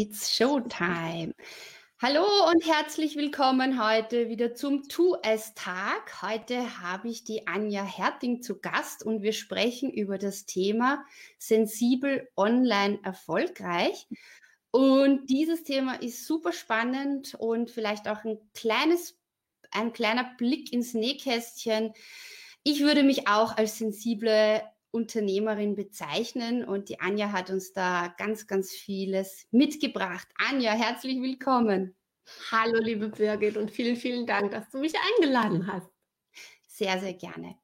It's Showtime. Hallo und herzlich willkommen heute wieder zum Tu-Es-Tag. Heute habe ich die Anja Herting zu Gast und wir sprechen über das Thema sensibel online erfolgreich. Und dieses Thema ist super spannend und vielleicht auch ein kleines, ein kleiner Blick ins Nähkästchen. Ich würde mich auch als sensible Unternehmerin bezeichnen und die Anja hat uns da ganz, ganz vieles mitgebracht. Anja, herzlich willkommen. Hallo, liebe Birgit und vielen, vielen Dank, dass du mich eingeladen hast. Sehr, sehr gerne.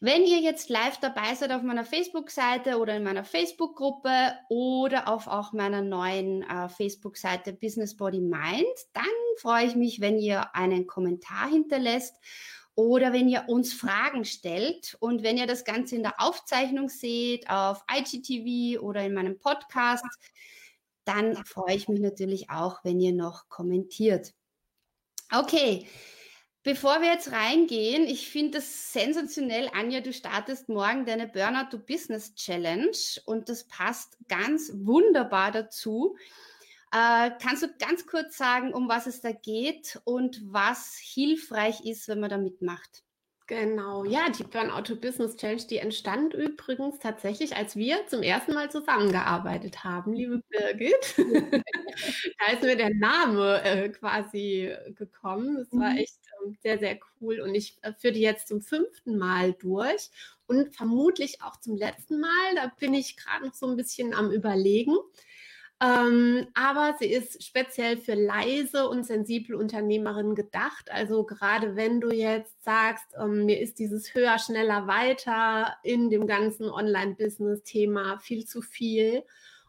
Wenn ihr jetzt live dabei seid auf meiner Facebook-Seite oder in meiner Facebook-Gruppe oder auf auch meiner neuen äh, Facebook-Seite Business Body Mind, dann freue ich mich, wenn ihr einen Kommentar hinterlässt oder wenn ihr uns Fragen stellt und wenn ihr das Ganze in der Aufzeichnung seht, auf IGTV oder in meinem Podcast, dann freue ich mich natürlich auch, wenn ihr noch kommentiert. Okay, bevor wir jetzt reingehen, ich finde es sensationell, Anja, du startest morgen deine Burnout to Business Challenge und das passt ganz wunderbar dazu. Äh, kannst du ganz kurz sagen, um was es da geht und was hilfreich ist, wenn man da mitmacht? Genau, ja, die Burnout Business Challenge, die entstand übrigens tatsächlich, als wir zum ersten Mal zusammengearbeitet haben, liebe Birgit. da ist mir der Name äh, quasi gekommen. Das war mhm. echt äh, sehr, sehr cool und ich äh, führe die jetzt zum fünften Mal durch und vermutlich auch zum letzten Mal. Da bin ich gerade noch so ein bisschen am Überlegen. Ähm, aber sie ist speziell für leise und sensible Unternehmerinnen gedacht. Also gerade wenn du jetzt sagst, ähm, mir ist dieses höher, schneller, weiter in dem ganzen Online-Business-Thema viel zu viel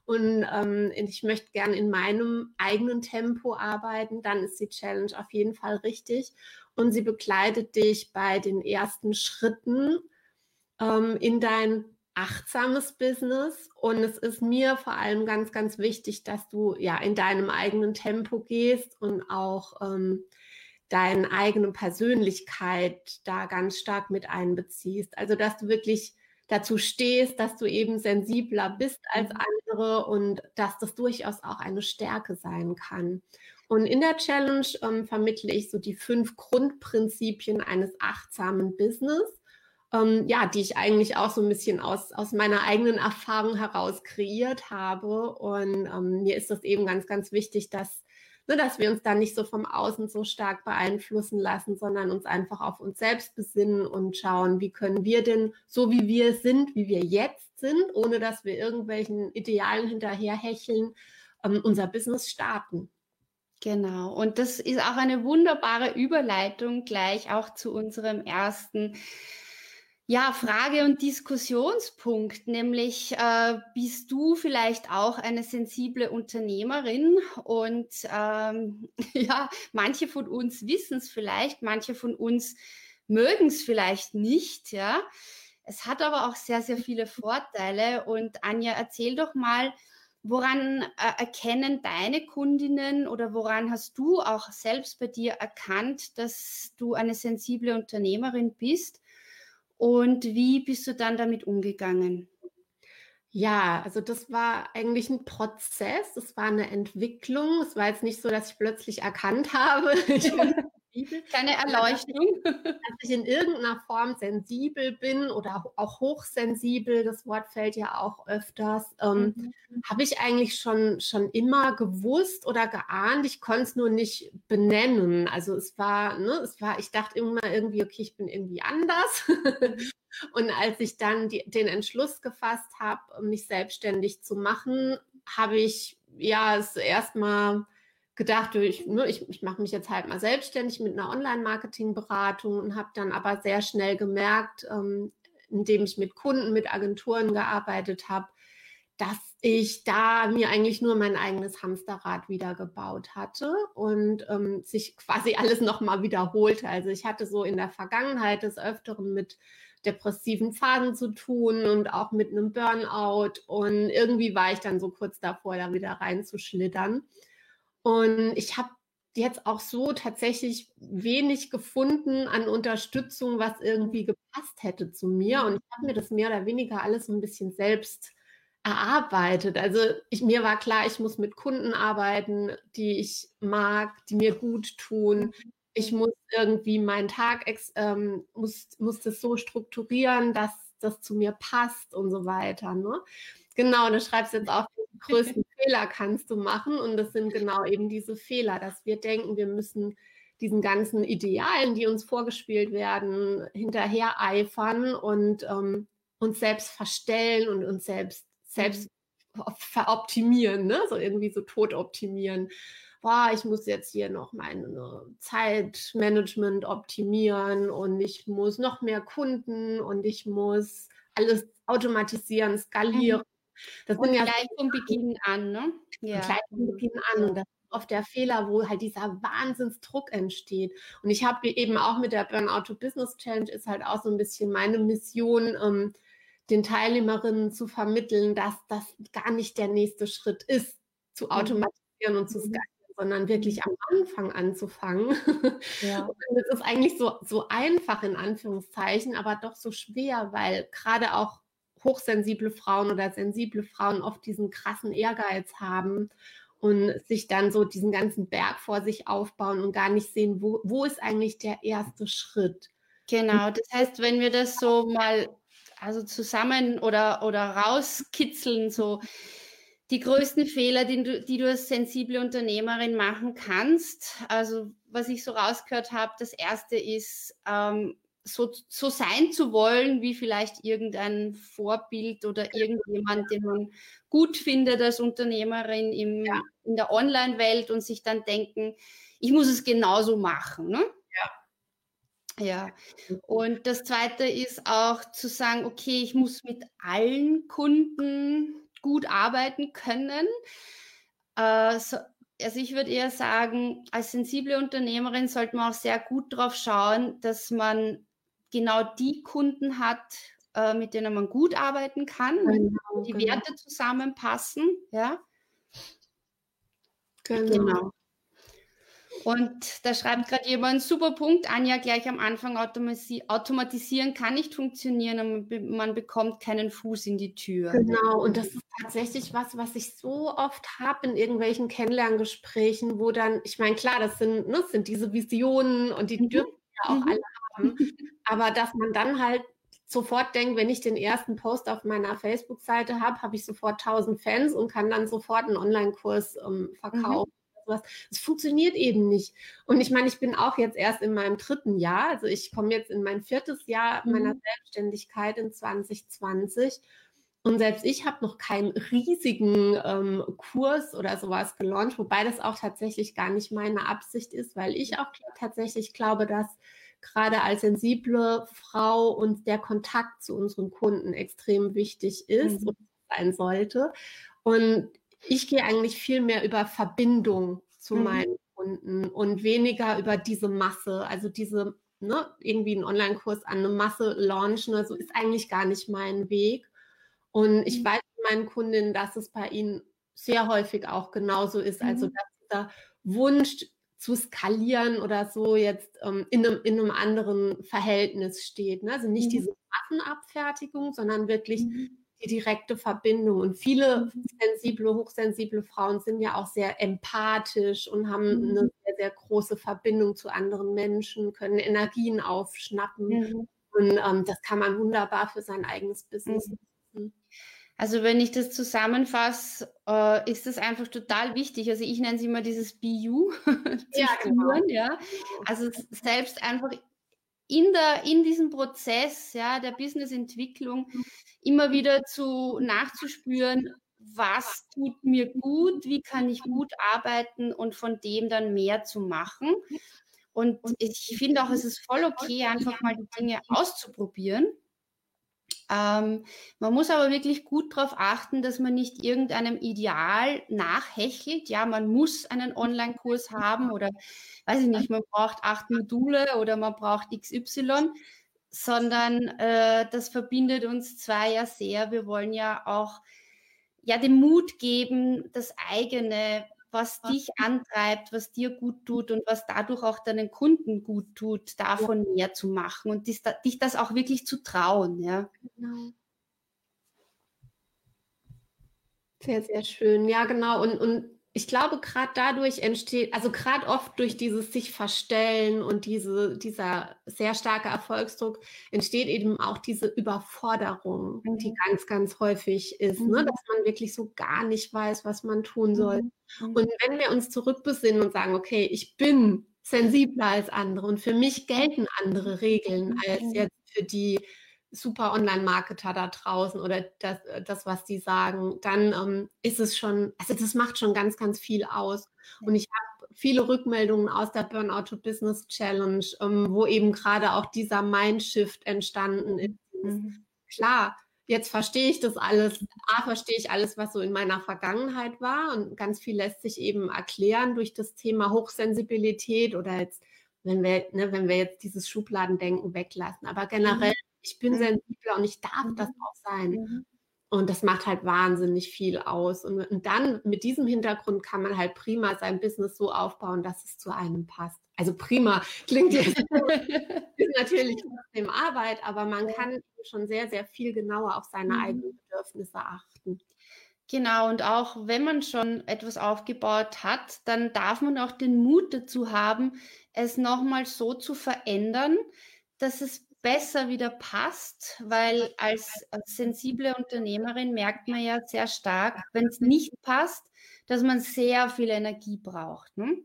und ähm, ich möchte gern in meinem eigenen Tempo arbeiten, dann ist die Challenge auf jeden Fall richtig. Und sie begleitet dich bei den ersten Schritten ähm, in dein achtsames Business und es ist mir vor allem ganz, ganz wichtig, dass du ja in deinem eigenen Tempo gehst und auch ähm, deine eigene Persönlichkeit da ganz stark mit einbeziehst. Also dass du wirklich dazu stehst, dass du eben sensibler bist als mhm. andere und dass das durchaus auch eine Stärke sein kann. Und in der Challenge ähm, vermittle ich so die fünf Grundprinzipien eines achtsamen Business ähm, ja, die ich eigentlich auch so ein bisschen aus, aus meiner eigenen Erfahrung heraus kreiert habe. Und ähm, mir ist das eben ganz, ganz wichtig, dass, ne, dass wir uns da nicht so vom Außen so stark beeinflussen lassen, sondern uns einfach auf uns selbst besinnen und schauen, wie können wir denn so, wie wir sind, wie wir jetzt sind, ohne dass wir irgendwelchen Idealen hinterherhecheln, ähm, unser Business starten. Genau. Und das ist auch eine wunderbare Überleitung gleich auch zu unserem ersten ja, Frage und Diskussionspunkt, nämlich äh, bist du vielleicht auch eine sensible Unternehmerin und ähm, ja, manche von uns wissen es vielleicht, manche von uns mögen es vielleicht nicht, ja. Es hat aber auch sehr, sehr viele Vorteile und Anja, erzähl doch mal, woran äh, erkennen deine Kundinnen oder woran hast du auch selbst bei dir erkannt, dass du eine sensible Unternehmerin bist? Und wie bist du dann damit umgegangen? Ja, also das war eigentlich ein Prozess, das war eine Entwicklung. Es war jetzt nicht so, dass ich plötzlich erkannt habe, ich bin Keine Erleuchtung. Dass ich in irgendeiner Form sensibel bin oder auch hochsensibel, das Wort fällt ja auch öfters, ähm, mhm. habe ich eigentlich schon, schon immer gewusst oder geahnt. Ich konnte es nur nicht benennen. Also es war, ne, es war, ich dachte immer irgendwie, okay, ich bin irgendwie anders. Und als ich dann die, den Entschluss gefasst habe, mich selbstständig zu machen, habe ich ja es erstmal gedacht, ich, ne, ich, ich mache mich jetzt halt mal selbstständig mit einer Online-Marketing-Beratung und habe dann aber sehr schnell gemerkt, ähm, indem ich mit Kunden, mit Agenturen gearbeitet habe, dass ich da mir eigentlich nur mein eigenes Hamsterrad wieder gebaut hatte und ähm, sich quasi alles nochmal wiederholte. Also ich hatte so in der Vergangenheit des Öfteren mit depressiven Phasen zu tun und auch mit einem Burnout. Und irgendwie war ich dann so kurz davor, da wieder reinzuschlittern. Und ich habe jetzt auch so tatsächlich wenig gefunden an Unterstützung, was irgendwie gepasst hätte zu mir. Und ich habe mir das mehr oder weniger alles so ein bisschen selbst erarbeitet. Also ich, mir war klar, ich muss mit Kunden arbeiten, die ich mag, die mir gut tun. Ich muss irgendwie meinen Tag ähm, muss, muss das so strukturieren, dass das zu mir passt und so weiter. Ne? Genau, du schreibst jetzt auch, größten Fehler kannst du machen. Und das sind genau eben diese Fehler, dass wir denken, wir müssen diesen ganzen Idealen, die uns vorgespielt werden, hinterher eifern und ähm, uns selbst verstellen und uns selbst selbst veroptimieren, ne? so irgendwie so tot optimieren. Boah, ich muss jetzt hier noch mein Zeitmanagement optimieren und ich muss noch mehr Kunden und ich muss alles automatisieren, skalieren. Das und sind ja gleich vom Beginn an, ne? Ja. Gleich vom Beginn an. Und das ist oft der Fehler, wo halt dieser Wahnsinnsdruck entsteht. Und ich habe eben auch mit der Burnout to Business Challenge ist halt auch so ein bisschen meine Mission, ähm, den Teilnehmerinnen zu vermitteln, dass das gar nicht der nächste Schritt ist, zu mhm. automatisieren und zu mhm. skalieren, sondern wirklich am Anfang anzufangen. Ja. Und es ist eigentlich so, so einfach in Anführungszeichen, aber doch so schwer, weil gerade auch hochsensible Frauen oder sensible Frauen oft diesen krassen Ehrgeiz haben und sich dann so diesen ganzen Berg vor sich aufbauen und gar nicht sehen, wo, wo ist eigentlich der erste Schritt. Genau, das heißt, wenn wir das so mal also zusammen oder, oder rauskitzeln, so die größten Fehler, die du, die du als sensible Unternehmerin machen kannst. Also was ich so rausgehört habe, das erste ist, ähm, so, so sein zu wollen, wie vielleicht irgendein Vorbild oder irgendjemand, den man gut findet als Unternehmerin im, ja. in der Online-Welt und sich dann denken, ich muss es genauso machen. Ne? Ja, und das Zweite ist auch zu sagen, okay, ich muss mit allen Kunden gut arbeiten können. Äh, so, also ich würde eher sagen, als sensible Unternehmerin sollte man auch sehr gut darauf schauen, dass man genau die Kunden hat, äh, mit denen man gut arbeiten kann, genau, die genau. Werte zusammenpassen. Ja. Genau. genau. Und da schreibt gerade jemand, super Punkt, Anja, gleich am Anfang automatisieren kann nicht funktionieren und man bekommt keinen Fuß in die Tür. Genau, und das ist tatsächlich was, was ich so oft habe in irgendwelchen Kennenlerngesprächen, wo dann, ich meine, klar, das sind, ne, das sind diese Visionen und die mhm. dürfen ja auch mhm. alle haben, aber dass man dann halt sofort denkt, wenn ich den ersten Post auf meiner Facebook-Seite habe, habe ich sofort 1000 Fans und kann dann sofort einen Online-Kurs ähm, mhm. verkaufen. Mhm. Es funktioniert eben nicht. Und ich meine, ich bin auch jetzt erst in meinem dritten Jahr, also ich komme jetzt in mein viertes Jahr meiner mhm. Selbstständigkeit in 2020. Und selbst ich habe noch keinen riesigen ähm, Kurs oder sowas gelauncht, wobei das auch tatsächlich gar nicht meine Absicht ist, weil ich auch tatsächlich glaube, dass gerade als sensible Frau uns der Kontakt zu unseren Kunden extrem wichtig ist mhm. und sein sollte. Und ich gehe eigentlich viel mehr über Verbindung zu mhm. meinen Kunden und weniger über diese Masse, also diese, ne, irgendwie einen Online-Kurs an eine Masse launchen, also ist eigentlich gar nicht mein Weg. Und ich mhm. weiß meinen Kundinnen, dass es bei ihnen sehr häufig auch genauso ist, also mhm. dass dieser Wunsch zu skalieren oder so jetzt ähm, in, einem, in einem anderen Verhältnis steht. Ne? Also nicht mhm. diese Massenabfertigung, sondern wirklich mhm die direkte Verbindung. Und viele mhm. sensible, hochsensible Frauen sind ja auch sehr empathisch und haben mhm. eine sehr, sehr große Verbindung zu anderen Menschen, können Energien aufschnappen. Und ähm, das kann man wunderbar für sein eigenes Business mhm. nutzen. Also wenn ich das zusammenfasse, äh, ist das einfach total wichtig. Also ich nenne es immer dieses BU. ja, genau. ja. Also selbst einfach in, der, in diesem Prozess ja, der Businessentwicklung immer wieder zu nachzuspüren, was tut mir gut, wie kann ich gut arbeiten und von dem dann mehr zu machen. Und ich finde auch, es ist voll okay, einfach mal die Dinge auszuprobieren. Ähm, man muss aber wirklich gut darauf achten, dass man nicht irgendeinem Ideal nachhechelt. Ja, man muss einen Online-Kurs haben oder weiß ich nicht, man braucht acht Module oder man braucht XY, sondern äh, das verbindet uns zwei ja sehr. Wir wollen ja auch ja den Mut geben, das eigene was dich antreibt, was dir gut tut und was dadurch auch deinen Kunden gut tut, davon ja. mehr zu machen und dich, dich das auch wirklich zu trauen, ja. Genau. Sehr, sehr schön. Ja, genau. Und, und ich glaube, gerade dadurch entsteht, also gerade oft durch dieses sich verstellen und diese, dieser sehr starke Erfolgsdruck entsteht eben auch diese Überforderung, mhm. die ganz, ganz häufig ist, ne? mhm. ne? dass man wirklich so gar nicht weiß, was man tun soll. Mhm. mhm. Und wenn wir uns zurückbesinnen und sagen, okay, ich bin sensibler als andere und für mich gelten andere Regeln als mhm. jetzt für die super Online-Marketer da draußen oder das, das was die sagen, dann ähm, ist es schon, also das macht schon ganz, ganz viel aus. Und ich habe viele Rückmeldungen aus der Burnout to Business Challenge, ähm, wo eben gerade auch dieser Mindshift entstanden ist. Mhm. Klar, jetzt verstehe ich das alles. A, verstehe ich alles, was so in meiner Vergangenheit war. Und ganz viel lässt sich eben erklären durch das Thema Hochsensibilität oder jetzt, wenn wir, ne, wenn wir jetzt dieses Schubladendenken weglassen. Aber generell mhm ich bin mhm. sensibler und ich darf das mhm. auch sein. Mhm. Und das macht halt wahnsinnig viel aus. Und, und, dann mit diesem Hintergrund kann man halt prima sein Business so aufbauen, dass es zu einem passt. Also prima klingt jetzt ist natürlich trotzdem Arbeit, aber man kann schon sehr, sehr viel genauer auf seine mhm. eigenen Bedürfnisse achten. Genau, und auch wenn man schon etwas aufgebaut hat, dann darf man auch den Mut dazu haben, es nochmal so zu verändern, dass es besser wieder passt, weil als, als sensible Unternehmerin merkt man ja sehr stark, wenn es nicht passt, dass man sehr viel Energie braucht. Ne?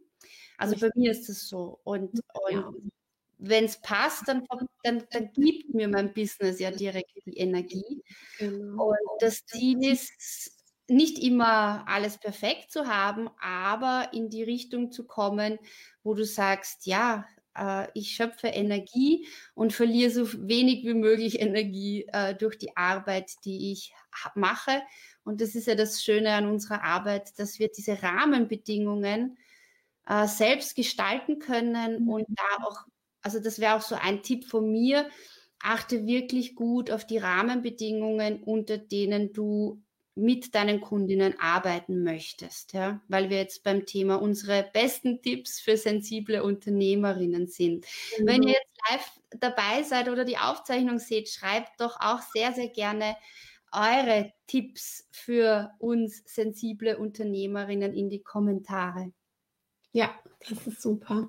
Also bei mir ist es so. Und, und wenn es passt, dann, dann, dann gibt mir mein Business ja direkt die Energie. Genau. Und das Ziel ist, nicht immer alles perfekt zu haben, aber in die Richtung zu kommen, wo du sagst, ja, äh, ich schöpfe Energie und verliere so wenig wie möglich Energie äh, durch die Arbeit, die ich mache. Und das ist ja das Schöne an unserer Arbeit, dass wir diese Rahmenbedingungen äh, selbst gestalten können mhm. und da auch, also das wäre auch so ein Tipp von mir, achte wirklich gut auf die Rahmenbedingungen, unter denen du mit deinen Kundinnen arbeiten möchtest, ja, weil wir jetzt beim Thema unsere besten Tipps für sensible Unternehmerinnen sind. Mhm. Wenn ihr jetzt live dabei seid oder die Aufzeichnung seht, schreibt doch auch sehr, sehr gerne eure Tipps für uns sensible Unternehmerinnen in die Kommentare. Ja, das ist super.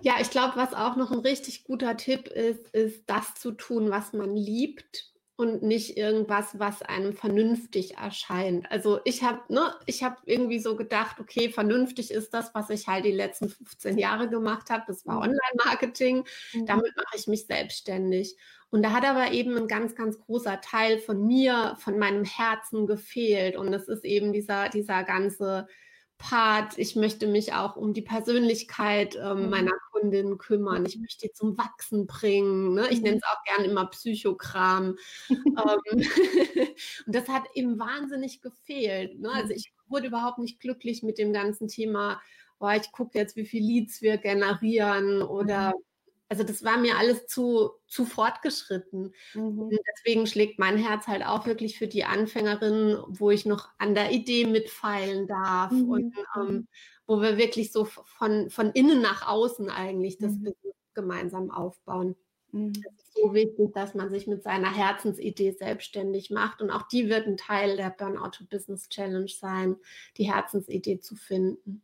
Ja, ich glaube, was auch noch ein richtig guter Tipp ist, ist das zu tun, was man liebt und nicht irgendwas, was einem vernünftig erscheint. Also ich habe ne, ich habe irgendwie so gedacht, okay, vernünftig ist das, was ich halt die letzten 15 Jahre gemacht habe. Das war mhm. Online-Marketing. Mhm. Damit mache ich mich selbstständig. Und da hat aber eben ein ganz, ganz großer Teil von mir, von meinem Herzen gefehlt. Und es ist eben dieser, dieser ganze Part. Ich möchte mich auch um die Persönlichkeit ähm, mhm. meiner Kundin kümmern. Ich möchte die zum Wachsen bringen. Ne? Ich mhm. nenne es auch gerne immer Psychokram. ähm, und das hat eben wahnsinnig gefehlt. Ne? Also ich wurde überhaupt nicht glücklich mit dem ganzen Thema. Boah, ich gucke jetzt, wie viele Leads wir generieren oder mhm. Also das war mir alles zu, zu fortgeschritten. Mhm. Und deswegen schlägt mein Herz halt auch wirklich für die Anfängerinnen, wo ich noch an der Idee mitfeilen darf mhm. und ähm, wo wir wirklich so von, von innen nach außen eigentlich das mhm. gemeinsam aufbauen. Mhm. Es ist so wichtig, dass man sich mit seiner Herzensidee selbstständig macht. Und auch die wird ein Teil der Burnout to Business Challenge sein, die Herzensidee zu finden.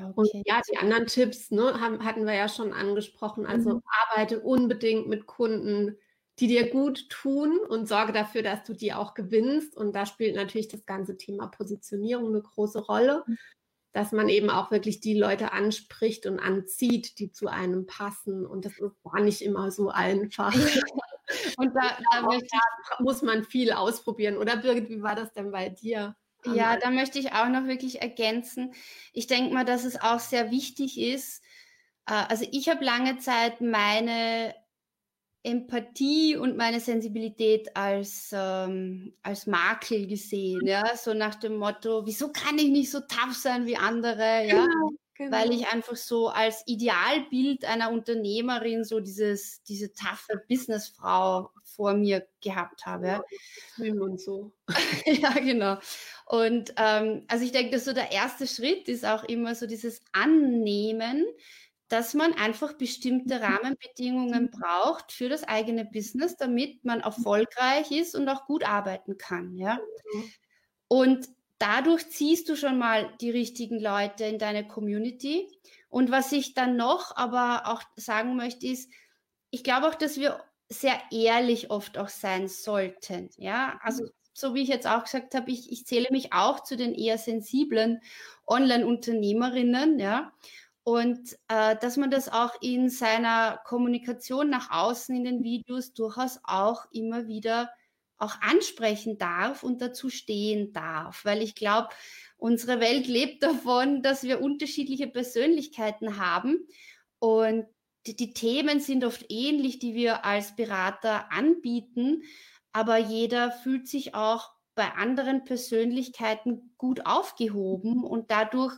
Okay. Und ja, die anderen Tipps ne, haben, hatten wir ja schon angesprochen. Also mhm. arbeite unbedingt mit Kunden, die dir gut tun und sorge dafür, dass du die auch gewinnst. Und da spielt natürlich das ganze Thema Positionierung eine große Rolle, mhm. dass man eben auch wirklich die Leute anspricht und anzieht, die zu einem passen. Und das ist gar nicht immer so einfach. und da, da ich, muss man viel ausprobieren. Oder Birgit, wie war das denn bei dir? Ja, da möchte ich auch noch wirklich ergänzen. Ich denke mal, dass es auch sehr wichtig ist. Äh, also ich habe lange Zeit meine Empathie und meine Sensibilität als, ähm, als Makel gesehen, ja, so nach dem Motto, wieso kann ich nicht so tough sein wie andere, ja, genau, genau. weil ich einfach so als Idealbild einer Unternehmerin so dieses, diese taffe Businessfrau vor mir gehabt habe. Ja. Und so. ja, genau. Und ähm, also ich denke, dass so der erste Schritt ist auch immer so dieses Annehmen, dass man einfach bestimmte mhm. Rahmenbedingungen mhm. braucht für das eigene Business, damit man erfolgreich ist und auch gut arbeiten kann. Ja? Mhm. Und dadurch ziehst du schon mal die richtigen Leute in deine Community. Und was ich dann noch aber auch sagen möchte, ist, ich glaube auch, dass wir sehr ehrlich oft auch sein sollten. Ja, also so wie ich jetzt auch gesagt habe, ich, ich zähle mich auch zu den eher sensiblen Online-Unternehmerinnen. Ja, und äh, dass man das auch in seiner Kommunikation nach außen in den Videos durchaus auch immer wieder auch ansprechen darf und dazu stehen darf, weil ich glaube, unsere Welt lebt davon, dass wir unterschiedliche Persönlichkeiten haben. Und die, die Themen sind oft ähnlich, die wir als Berater anbieten, aber jeder fühlt sich auch bei anderen Persönlichkeiten gut aufgehoben. Und dadurch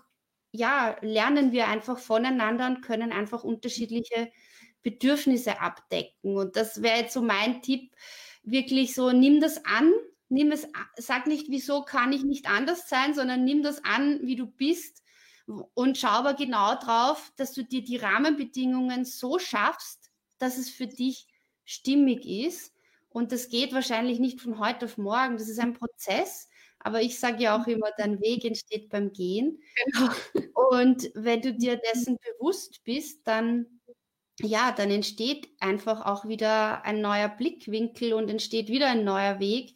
ja, lernen wir einfach voneinander und können einfach unterschiedliche Bedürfnisse abdecken. Und das wäre jetzt so mein Tipp, wirklich so, nimm das an, nimm es, sag nicht, wieso kann ich nicht anders sein, sondern nimm das an, wie du bist und schau aber genau drauf, dass du dir die Rahmenbedingungen so schaffst, dass es für dich stimmig ist. Und das geht wahrscheinlich nicht von heute auf morgen. Das ist ein Prozess. Aber ich sage ja auch immer, dein Weg entsteht beim Gehen. Genau. Und wenn du dir dessen bewusst bist, dann ja, dann entsteht einfach auch wieder ein neuer Blickwinkel und entsteht wieder ein neuer Weg.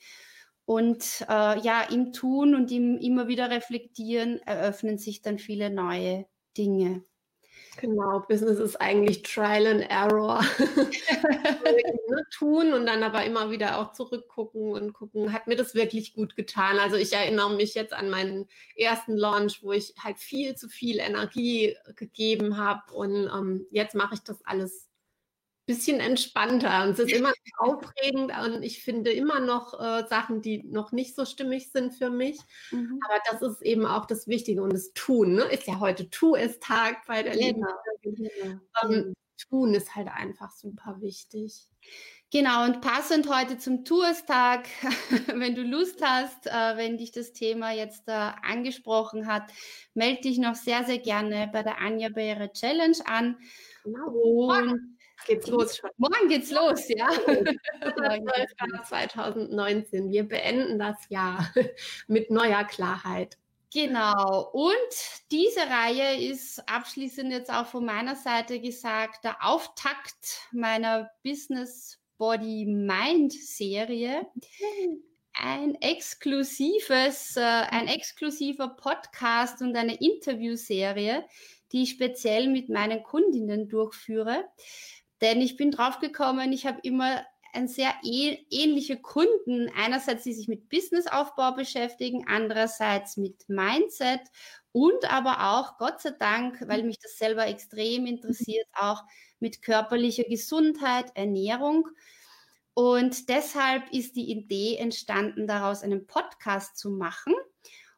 Und äh, ja, im Tun und im immer wieder reflektieren eröffnen sich dann viele neue Dinge. Genau, Business ist eigentlich Trial and Error. tun und dann aber immer wieder auch zurückgucken und gucken, hat mir das wirklich gut getan. Also ich erinnere mich jetzt an meinen ersten Launch, wo ich halt viel zu viel Energie gegeben habe und ähm, jetzt mache ich das alles bisschen entspannter und es ist immer aufregend und ich finde immer noch äh, Sachen, die noch nicht so stimmig sind für mich. Mhm. Aber das ist eben auch das Wichtige und das Tun. Ne? Ist ja heute Tu-es-Tag bei der genau. Leben. Ähm, tun ist halt einfach super wichtig. Genau, und passend heute zum Tourstag, wenn du Lust hast, äh, wenn dich das Thema jetzt äh, angesprochen hat, melde dich noch sehr, sehr gerne bei der Anja bei ihrer Challenge an. Genau. Und geht's los schon. Morgen geht's los, ja. 2019. Wir beenden das Jahr mit neuer Klarheit. Genau. Und diese Reihe ist abschließend jetzt auch von meiner Seite gesagt der Auftakt meiner Business Body Mind Serie. Ein exklusives, äh, ein exklusiver Podcast und eine Interviewserie, die ich speziell mit meinen Kundinnen durchführe. Denn ich bin draufgekommen, ich habe immer ein sehr ähnliche Kunden. Einerseits, die sich mit Businessaufbau beschäftigen, andererseits mit Mindset und aber auch, Gott sei Dank, weil mich das selber extrem interessiert, auch mit körperlicher Gesundheit, Ernährung. Und deshalb ist die Idee entstanden, daraus einen Podcast zu machen.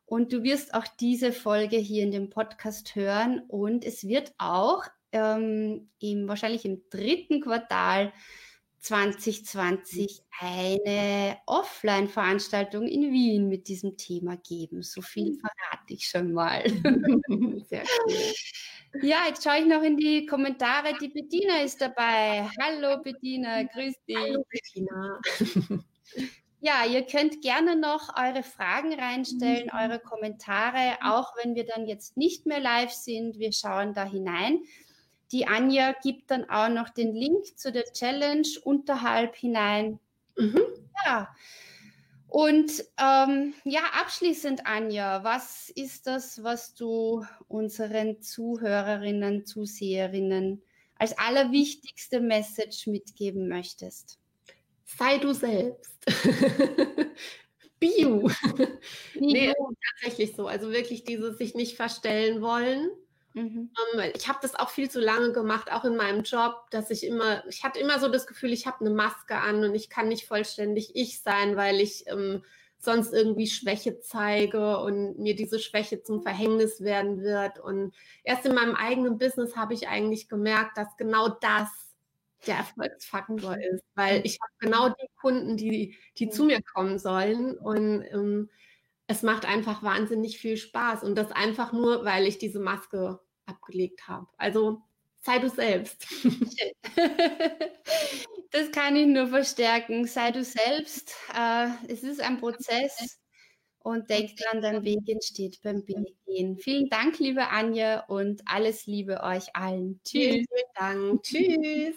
Und du wirst auch diese Folge hier in dem Podcast hören. Und es wird auch ähm, im, wahrscheinlich im dritten Quartal 2020 eine Offline-Veranstaltung in Wien mit diesem Thema geben. So viel hm. verrate ich schon mal. Sehr cool. Ja, jetzt schaue ich noch in die Kommentare. Die Bettina ist dabei. Hallo Bettina, grüß dich. Hallo Bettina. Ja, ihr könnt gerne noch eure Fragen reinstellen, mhm. eure Kommentare, auch wenn wir dann jetzt nicht mehr live sind. Wir schauen da hinein. Die Anja gibt dann auch noch den Link zu der Challenge unterhalb hinein. Mhm. Ja. Und ähm, ja, abschließend, Anja, was ist das, was du unseren Zuhörerinnen, Zuseherinnen als allerwichtigste Message mitgeben möchtest? Sei du selbst. Bio. nee, tatsächlich so. Also wirklich dieses sich nicht verstellen wollen Mhm. Ähm, ich habe das auch viel zu lange gemacht, auch in meinem Job, dass ich immer, ich hatte immer so das Gefühl, ich habe eine Maske an und ich kann nicht vollständig ich sein, weil ich ähm, sonst irgendwie Schwäche zeige und mir diese Schwäche zum Verhängnis werden wird. Und erst in meinem eigenen Business habe ich eigentlich gemerkt, dass genau das der Erfolgsfaktor ist, weil ich habe genau die Kunden, die, die zu mir kommen sollen und ähm, es macht einfach wahnsinnig viel Spaß und das einfach nur, weil ich diese Maske abgelegt habe. Also sei du selbst. Das kann ich nur verstärken. Sei du selbst. Äh, es ist ein Prozess und denk dran, dein Weg entsteht beim Gehen. Vielen Dank, liebe Anja, und alles Liebe euch allen. Tschüss. Vielen Dank. Tschüss.